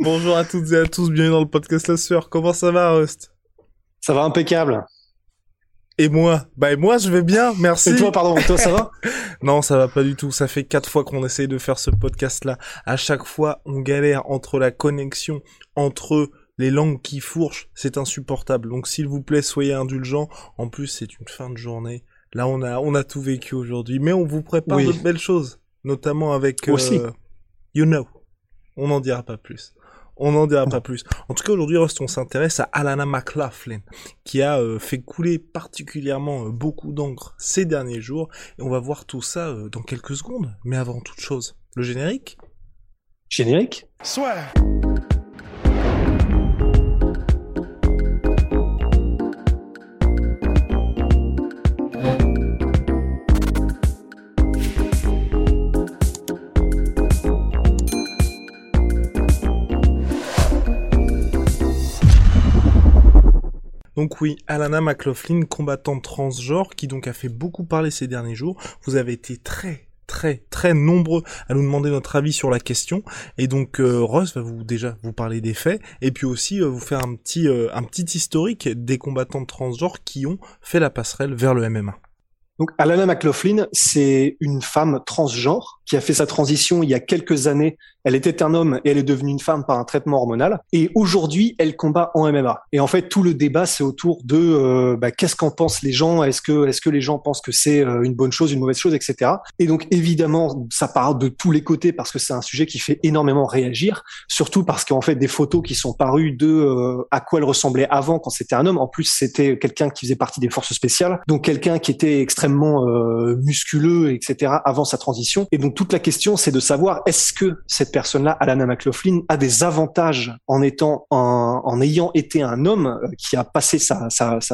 Bonjour à toutes et à tous, bienvenue dans le podcast La Sueur. Comment ça va, Rust? Ça va impeccable. Et moi? Bah, et moi, je vais bien, merci. Et toi, pardon, toi, ça va? Non, ça va pas du tout. Ça fait quatre fois qu'on essaye de faire ce podcast-là. À chaque fois, on galère entre la connexion, entre les langues qui fourchent. C'est insupportable. Donc, s'il vous plaît, soyez indulgents. En plus, c'est une fin de journée. Là, on a, on a tout vécu aujourd'hui. Mais on vous prépare Oui. de belles choses. Notamment avec, euh, Aussi. You Know. On n'en dira pas plus. On n'en dira pas plus. En tout cas, aujourd'hui, Rust, on s'intéresse à Alana McLaughlin, qui a euh, fait couler particulièrement euh, beaucoup d'encre ces derniers jours. Et on va voir tout ça euh, dans quelques secondes. Mais avant toute chose, le générique? Générique? Donc oui, Alana McLaughlin, combattante transgenre, qui donc a fait beaucoup parler ces derniers jours. Vous avez été très très très nombreux à nous demander notre avis sur la question et donc euh, Ross va vous déjà vous parler des faits et puis aussi euh, vous faire un petit euh, un petit historique des combattantes transgenres qui ont fait la passerelle vers le MMA. Donc, Alana McLaughlin, c'est une femme transgenre qui a fait sa transition il y a quelques années. Elle était un homme et elle est devenue une femme par un traitement hormonal. Et aujourd'hui, elle combat en MMA. Et en fait, tout le débat, c'est autour de euh, bah, qu'est-ce qu'en pensent les gens? Est-ce que, est-ce que les gens pensent que c'est euh, une bonne chose, une mauvaise chose, etc. Et donc, évidemment, ça part de tous les côtés parce que c'est un sujet qui fait énormément réagir. Surtout parce qu'en fait, des photos qui sont parues de euh, à quoi elle ressemblait avant quand c'était un homme. En plus, c'était quelqu'un qui faisait partie des forces spéciales, donc quelqu'un qui était extrêmement musculeux, etc. avant sa transition. Et donc toute la question, c'est de savoir est-ce que cette personne-là, Alana McLaughlin, a des avantages en étant en, ayant été un homme euh, qui a passé sa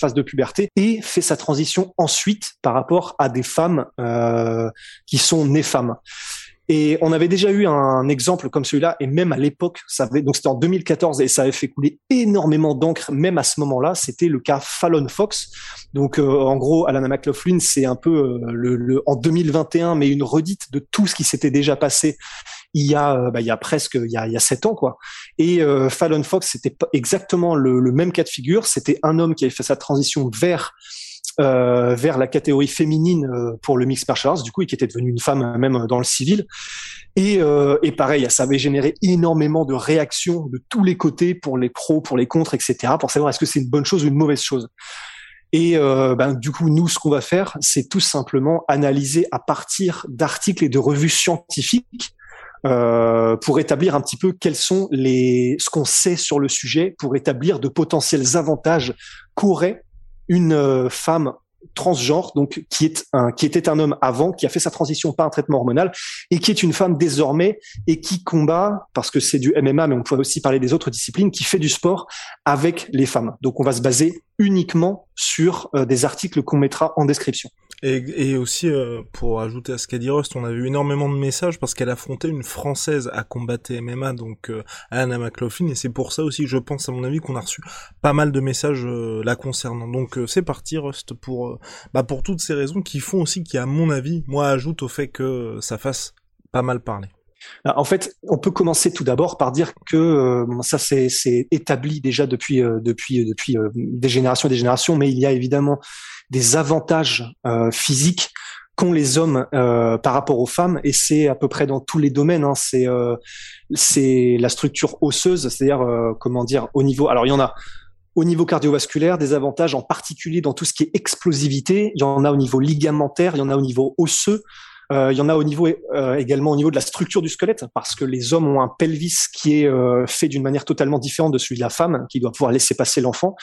phase de puberté et fait sa transition ensuite par rapport à des femmes euh, qui sont nées femmes. Et on avait déjà eu un exemple comme celui-là, et même à l'époque, ça avait, donc c'était en 2014, et ça avait fait couler énormément d'encre, même à ce moment-là. C'était le cas Fallon Fox. Donc, euh, en gros, Alana McLaughlin, c'est un peu euh, le, le- en 2021, mais une redite de tout ce qui s'était déjà passé il y a, euh, bah, il y a presque, il y a, il y a sept ans, quoi. Et euh, Fallon Fox, c'était exactement le, le même cas de figure. C'était un homme qui avait fait sa transition vers euh, vers la catégorie féminine euh, pour le mix martial arts, du coup, et qui était devenue une femme euh, même dans le civil. Et, euh, et pareil, ça avait généré énormément de réactions de tous les côtés pour les pros, pour les contres, etc., pour savoir est-ce que c'est une bonne chose ou une mauvaise chose. Et euh, ben, du coup, nous, ce qu'on va faire, c'est tout simplement analyser à partir d'articles et de revues scientifiques euh, pour établir un petit peu quels sont les ce qu'on sait sur le sujet, pour établir de potentiels avantages qu'aurait une euh, femme transgenre, donc qui est un, qui était un homme avant, qui a fait sa transition par un traitement hormonal et qui est une femme désormais et qui combat parce que c'est du MMA, mais on pourrait aussi parler des autres disciplines, qui fait du sport avec les femmes. Donc on va se baser uniquement sur euh, des articles qu'on mettra en description. Et, aussi, euh, pour ajouter à ce qu'a dit Rust, on a eu énormément de messages parce qu'elle affrontait une Française à combattre MMA, donc euh, Anna McLaughlin, et c'est pour ça aussi, je pense, à mon avis, qu'on a reçu pas mal de messages euh, la concernant. Donc c'est parti, Rust, pour, bah, pour toutes ces raisons qui font aussi qui, à mon avis, moi, ajoute au fait que ça fasse pas mal parler. Euh, En fait, on peut commencer tout d'abord par dire que euh, ça c'est établi déjà depuis euh, depuis depuis euh, des générations et des générations, mais il y a évidemment des avantages physiques qu'ont les hommes par rapport aux femmes, et c'est à peu près dans tous les domaines. Hein, c'est c'est la structure osseuse, c'est-à-dire comment dire au niveau. Alors il y en a au niveau cardiovasculaire, des avantages en particulier dans tout ce qui est explosivité. Il y en a au niveau ligamentaire, il y en a au niveau osseux. Euh, il y en a au niveau euh, également au niveau de la structure du squelette, parce que les hommes ont un pelvis qui est euh, fait d'une manière totalement différente de celui de la femme, qui doit pouvoir laisser passer l'enfant.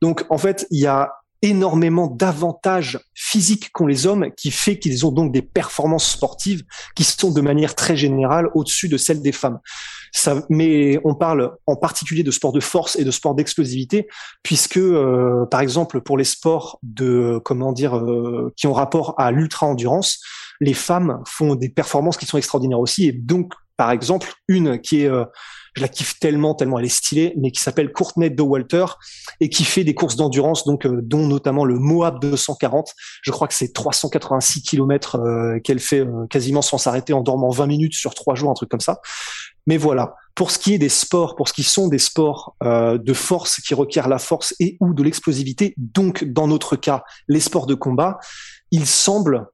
Donc en fait, il y a énormément d'avantages physiques qu'ont les hommes, qui fait qu'ils ont donc des performances sportives qui sont de manière très générale au-dessus de celles des femmes. Ça, mais on parle en particulier de sport de force et de sport d'explosivité, puisque euh, par exemple pour les sports de comment dire euh, qui ont rapport à l'ultra endurance, les femmes font des performances qui sont extraordinaires aussi. Et donc par exemple une qui est euh, je la kiffe tellement, tellement elle est stylée, mais qui s'appelle Courtney Walter et qui fait des courses d'endurance, donc euh, dont notamment le Moab 240. Je crois que c'est 386 km euh, qu'elle fait euh, quasiment sans s'arrêter en dormant 20 minutes sur trois jours, un truc comme ça. Mais voilà, pour ce qui est des sports, pour ce qui sont des sports de force qui requièrent la force et ou de l'explosivité, donc dans notre cas les sports de combat, il semble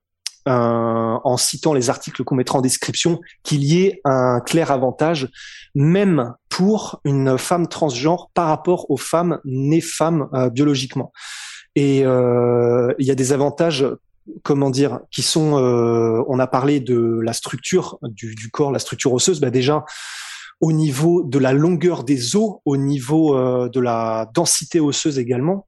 euh, en citant les articles qu'on mettra en description, qu'il y ait un clair avantage, même pour une femme transgenre par rapport aux femmes nées femmes euh, biologiquement. Et euh, il y a des avantages comment dire, qui sont, on a parlé de la structure du, du corps, la structure osseuse, bah déjà au niveau de la longueur des os, au niveau de la densité osseuse également,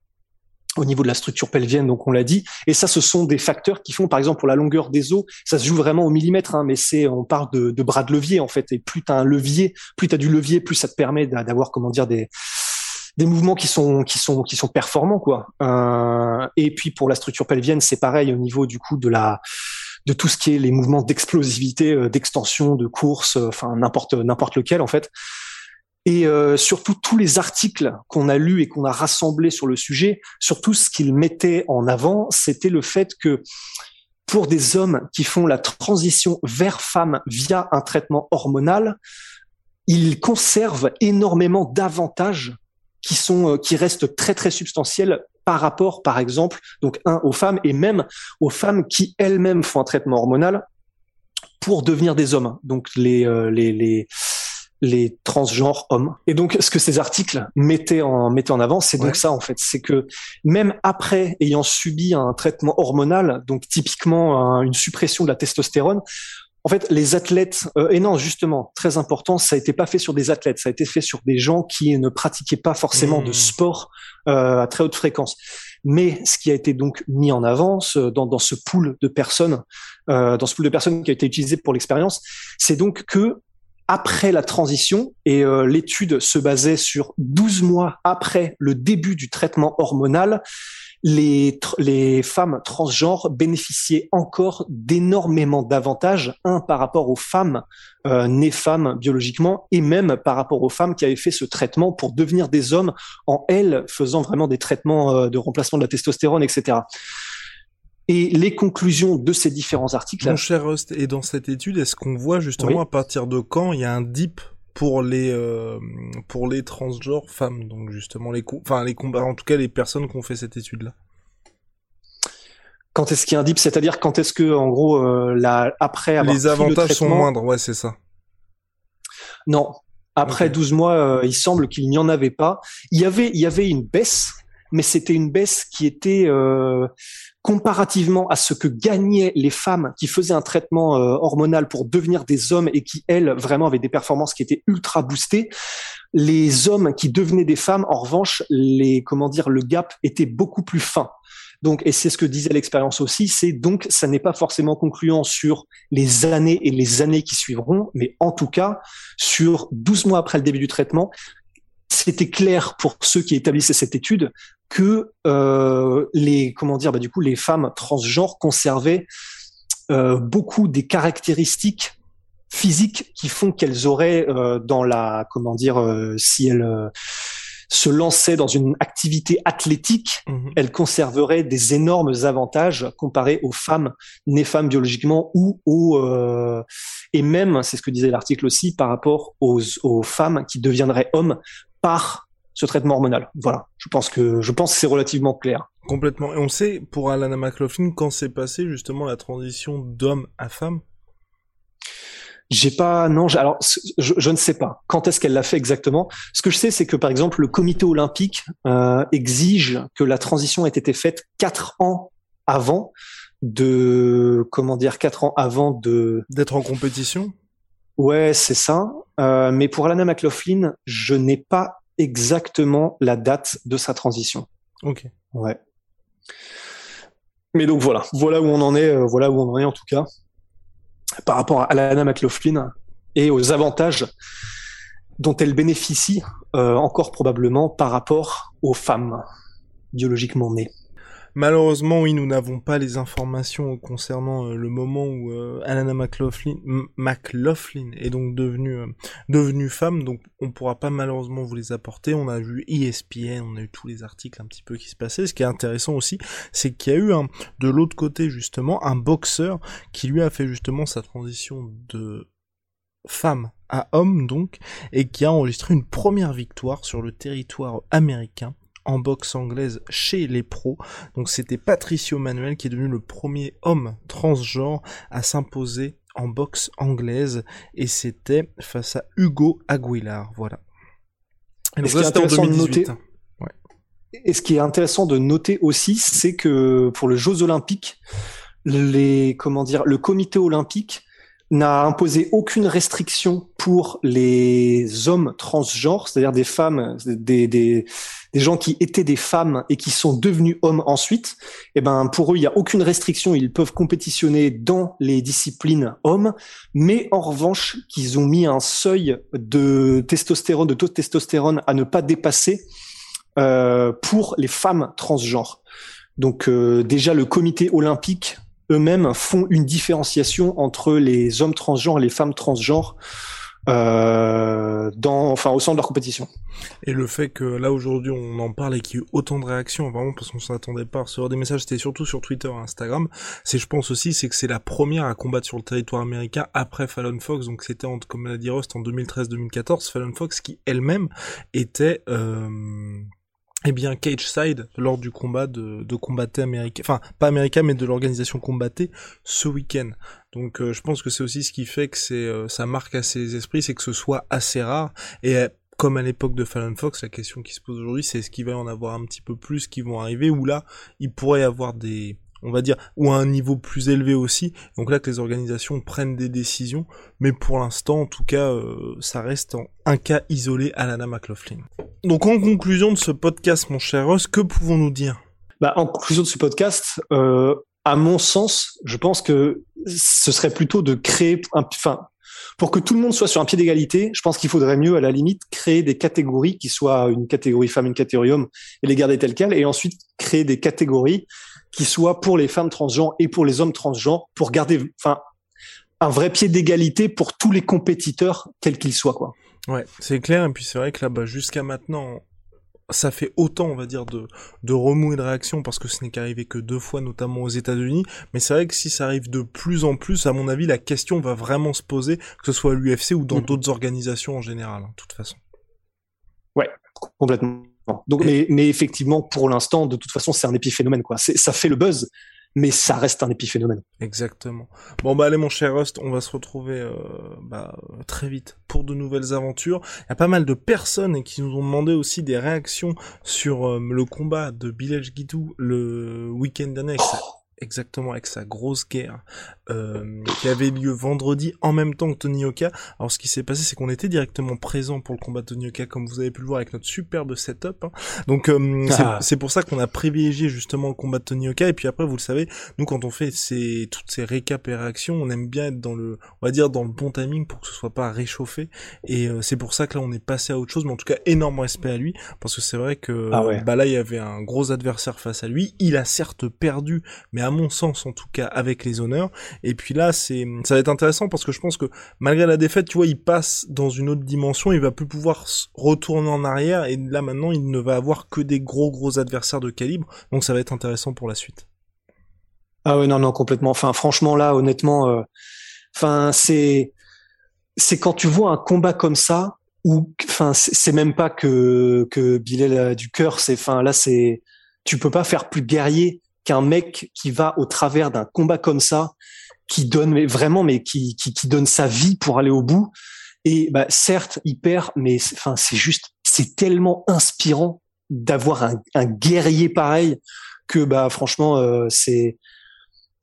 au niveau de la structure pelvienne, donc on l'a dit. Et ça, ce sont des facteurs qui font, par exemple, pour la longueur des os, ça se joue vraiment au millimètre, hein, mais c'est, on parle de, de, bras de levier en fait. Et plus tu as un levier, plus tu as du levier, plus ça te permet d'avoir, comment dire, des des mouvements qui sont qui sont qui sont performants quoi. Euh, et puis pour la structure pelvienne, c'est pareil au niveau du coup de la de tout ce qui est les mouvements d'explosivité, euh, d'extension, de course, euh, enfin n'importe n'importe lequel en fait et euh, surtout tous les articles qu'on a lus et qu'on a rassemblés sur le sujet, surtout ce qu'ils mettaient en avant, c'était le fait que pour des hommes qui font la transition vers femme via un traitement hormonal, ils conservent énormément d'avantages qui sont euh, qui restent très très substantiels par rapport, par exemple, donc un aux femmes et même aux femmes qui elles-mêmes font un traitement hormonal pour devenir des hommes. Donc les euh, les, les les transgenres hommes. Et donc, ce que ces articles mettaient en, mettaient en avant, c'est donc ça, en fait. C'est que même après ayant subi un traitement hormonal, donc typiquement une suppression de la testostérone, en fait, les athlètes, euh, et non, justement, très important, ça a été pas fait sur des athlètes, ça a été fait sur des gens qui ne pratiquaient pas forcément de mmh. sport euh, à très haute fréquence. Mais ce qui a été donc mis en avant dans, dans ce pool de personnes, euh, dans ce pool de personnes qui a été utilisé pour l'expérience, c'est donc que après la transition et euh, l'étude se basait sur 12 mois après le début du traitement hormonal, les, les femmes transgenres bénéficiaient encore d'énormément d'avantages, un par rapport aux femmes euh, nées femmes biologiquement et même par rapport aux femmes qui avaient fait ce traitement pour devenir des hommes en elles faisant vraiment des traitements euh, de remplacement de la testostérone, etc et les conclusions de ces différents articles. Mon cher Rust, et dans cette étude, est-ce qu'on voit justement à partir de quand il y a un dip pour les euh, pour les transgenres femmes, donc justement les enfin les combats, en tout cas les personnes qui ont fait cette étude là. Quand est-ce qu'il y a un dip, c'est-à-dire quand est-ce que en gros euh, la après avoir les avantages sont moindres, ouais c'est ça. Non, après 12 mois, euh, il semble qu'il n'y en avait pas. Il y avait il y avait une baisse mais c'était une baisse qui était euh, comparativement à ce que gagnaient les femmes qui faisaient un traitement euh, hormonal pour devenir des hommes et qui elles vraiment avaient des performances qui étaient ultra boostées. Les hommes qui devenaient des femmes, en revanche, les comment dire, le gap était beaucoup plus fin. Donc, et c'est ce que disait l'expérience aussi, c'est donc ça n'est pas forcément concluant sur les années et les années qui suivront, mais en tout cas sur 12 mois après le début du traitement, c'était clair pour ceux qui établissaient cette étude que euh, les comment dire bah, du coup les femmes transgenres conservaient euh, beaucoup des caractéristiques physiques qui font qu'elles auraient euh, dans la comment dire si elles se lançaient dans une activité athlétique, mhm. elles conserveraient des énormes avantages comparés aux femmes nées femmes biologiquement ou aux et même c'est ce que disait l'article aussi par rapport aux, aux femmes qui deviendraient hommes par ce traitement hormonal. Voilà, je pense que je pense que c'est relativement clair. Complètement. Et on sait pour Alana McLaughlin quand s'est passé justement la transition d'homme à femme? J'ai pas, non, alors je, ne sais pas quand est-ce qu'elle l'a fait exactement? Ce que je sais, c'est que par exemple le Comité olympique euh, exige que la transition ait été faite quatre ans avant de, comment dire, quatre ans avant de d'être en compétition? Ouais, c'est ça. Euh, mais pour Alana McLaughlin, je n'ai pas exactement la date de sa transition. Ok. Ouais. Mais donc voilà, voilà où on en est, euh, voilà où on en est en tout cas par rapport à Alana McLaughlin et aux avantages dont elle bénéficie euh, encore probablement par rapport aux femmes biologiquement nées. Malheureusement, oui, nous n'avons pas les informations concernant euh, le moment où euh, Alana McLaughlin, est donc devenue euh, devenue femme, donc on pourra pas malheureusement vous les apporter. On a vu ESPN, on a eu tous les articles un petit peu qui se passaient. Ce qui est intéressant aussi, c'est qu'il y a eu de l'autre côté justement un boxeur qui lui a fait justement sa transition de femme à homme donc, et qui a enregistré une première victoire sur le territoire américain en boxe anglaise chez les pros. Donc c'était Patricio Manuel qui est devenu le premier homme transgenre à s'imposer en boxe anglaise et c'était face à Hugo Aguilar. Voilà. Et, ce qui est intéressant de noter, et ce qui est intéressant de noter aussi, c'est que pour les Jeux Olympiques, les comment dire, le Comité olympique n'a imposé aucune restriction pour les hommes transgenres, c'est-à-dire des femmes, des, des, des, gens qui étaient des femmes et qui sont devenus hommes ensuite. Eh ben, pour eux, il n'y a aucune restriction. Ils peuvent compétitionner dans les disciplines hommes, mais en revanche, qu'ils ont mis un seuil de testostérone, de taux de testostérone à ne pas dépasser euh, pour les femmes transgenres. Donc euh, déjà, le comité olympique eux-mêmes font une différenciation entre les hommes transgenres et les femmes transgenres euh, dans, enfin, au sein de leur compétition. Et le fait que là aujourd'hui on en parle et qu'il y ait autant de réactions, vraiment parce qu'on s'attendait pas à recevoir des messages, c'était surtout sur Twitter et Instagram. C'est, je pense aussi, c'est que c'est la première à combattre sur le territoire américain après Fallon Fox. Donc c'était, comme l'a dit Rust, en 2013-2014, Fallon Fox qui elle-même était euh, eh bien Cage Side lors du combat de, de combatté américain, enfin pas américain mais de l'organisation combatté ce week-end. Donc euh, je pense que c'est aussi ce qui fait que euh, ça marque assez les esprits, c'est que ce soit assez rare et euh, comme à l'époque de Fallon Fox, la question qui se pose aujourd'hui, c'est est-ce qu'il va y en avoir un petit peu plus qui vont arriver ou là il pourrait y avoir des on va dire, ou à un niveau plus élevé aussi. Donc là que les organisations prennent des décisions, mais pour l'instant, en tout cas, ça reste un cas isolé à Lana McLaughlin. Donc en conclusion de ce podcast, mon cher Ross, que pouvons-nous dire? Bah, En conclusion de ce podcast, euh, à mon sens, je pense que ce serait plutôt de créer, enfin, pour que tout le monde soit sur un pied d'égalité, je pense qu'il faudrait mieux, à la limite, créer des catégories qui soient une catégorie femme, une catégorie homme, et les garder telles quelles, et ensuite créer des catégories qui soit pour les femmes transgenres et pour les hommes transgenres, pour garder, enfin, un vrai pied d'égalité pour tous les compétiteurs, quels qu'ils soient, quoi. Ouais, c'est clair. Et puis c'est vrai que là, bas jusqu'à maintenant, ça fait autant, on va dire, de, de remous et de réactions parce que ce n'est qu'arrivé que deux fois, notamment aux États-Unis. Mais c'est vrai que si ça arrive de plus en plus, à mon avis, la question va vraiment se poser, que ce soit à l'UFC ou dans mm. d'autres organisations en général, hein, de toute façon. Ouais, complètement. Donc, mais, mais, effectivement, pour l'instant, de toute façon, c'est un épiphénomène, quoi. Ça fait le buzz, mais ça reste un épiphénomène. Exactement. Bon, bah allez, mon cher Rust, on va se retrouver euh, bah, très vite pour de nouvelles aventures. Il y a pas mal de personnes qui nous ont demandé aussi des réactions sur euh, le combat de Bilal Guidou le week-end dernier exactement avec sa grosse guerre euh, qui avait lieu vendredi en même temps que Tony Oka. Alors ce qui s'est passé, c'est qu'on était directement présent pour le combat de Tony Oka, comme vous avez pu le voir avec notre superbe setup. Hein. Donc euh, ah. c'est pour ça qu'on a privilégié justement le combat de Tony Oka. Et puis après, vous le savez, nous quand on fait ces, toutes ces récaps et réactions, on aime bien être dans le, on va dire dans le bon timing pour que ce soit pas réchauffé. Et euh, c'est pour ça que là, on est passé à autre chose. Mais en tout cas, énorme respect à lui parce que c'est vrai que ah bah là, il y avait un gros adversaire face à lui. Il a certes perdu, mais à mon sens en tout cas avec les honneurs. Et puis là, c'est ça va être intéressant parce que je pense que malgré la défaite, tu vois, il passe dans une autre dimension, il va plus pouvoir retourner en arrière et là maintenant, il ne va avoir que des gros gros adversaires de calibre. Donc ça va être intéressant pour la suite. Ah ouais, non non, complètement. Enfin franchement là, honnêtement euh, enfin c'est c'est quand tu vois un combat comme ça où enfin c'est même pas que que Bilal a du cœur, c'est enfin là c'est tu peux pas faire plus guerrier qu'un mec qui va au travers d'un combat comme ça, qui donne mais vraiment, mais qui, qui, qui donne sa vie pour aller au bout. Et bah, certes, il perd, mais enfin, c'est juste, c'est tellement inspirant d'avoir un, un, guerrier pareil que bah franchement, euh, c'est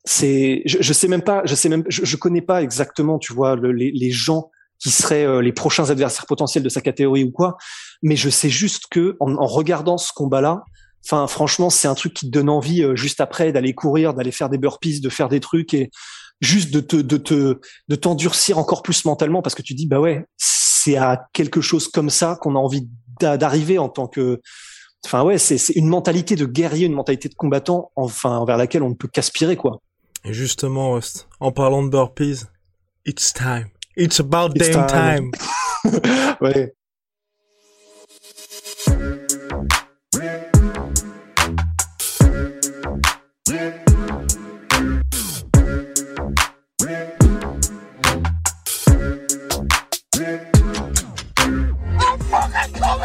c'est je, je sais même pas, je sais même, je, je connais pas exactement, tu vois, le, les, les gens qui seraient euh, les prochains adversaires potentiels de sa catégorie ou quoi, mais je sais juste que en, en regardant ce combat-là, Enfin, franchement, c'est un truc qui te donne envie euh, juste après d'aller courir, d'aller faire des burpees, de faire des trucs et juste de te, de te, de t'endurcir encore plus mentalement parce que tu dis, bah ouais, c'est à quelque chose comme ça qu'on a envie d'arriver en tant que, enfin ouais, c'est une mentalité de guerrier, une mentalité de combattant, enfin envers laquelle on ne peut qu'aspirer quoi. Et justement, Rust, en parlant de burpees, it's time. It's about damn time. ouais.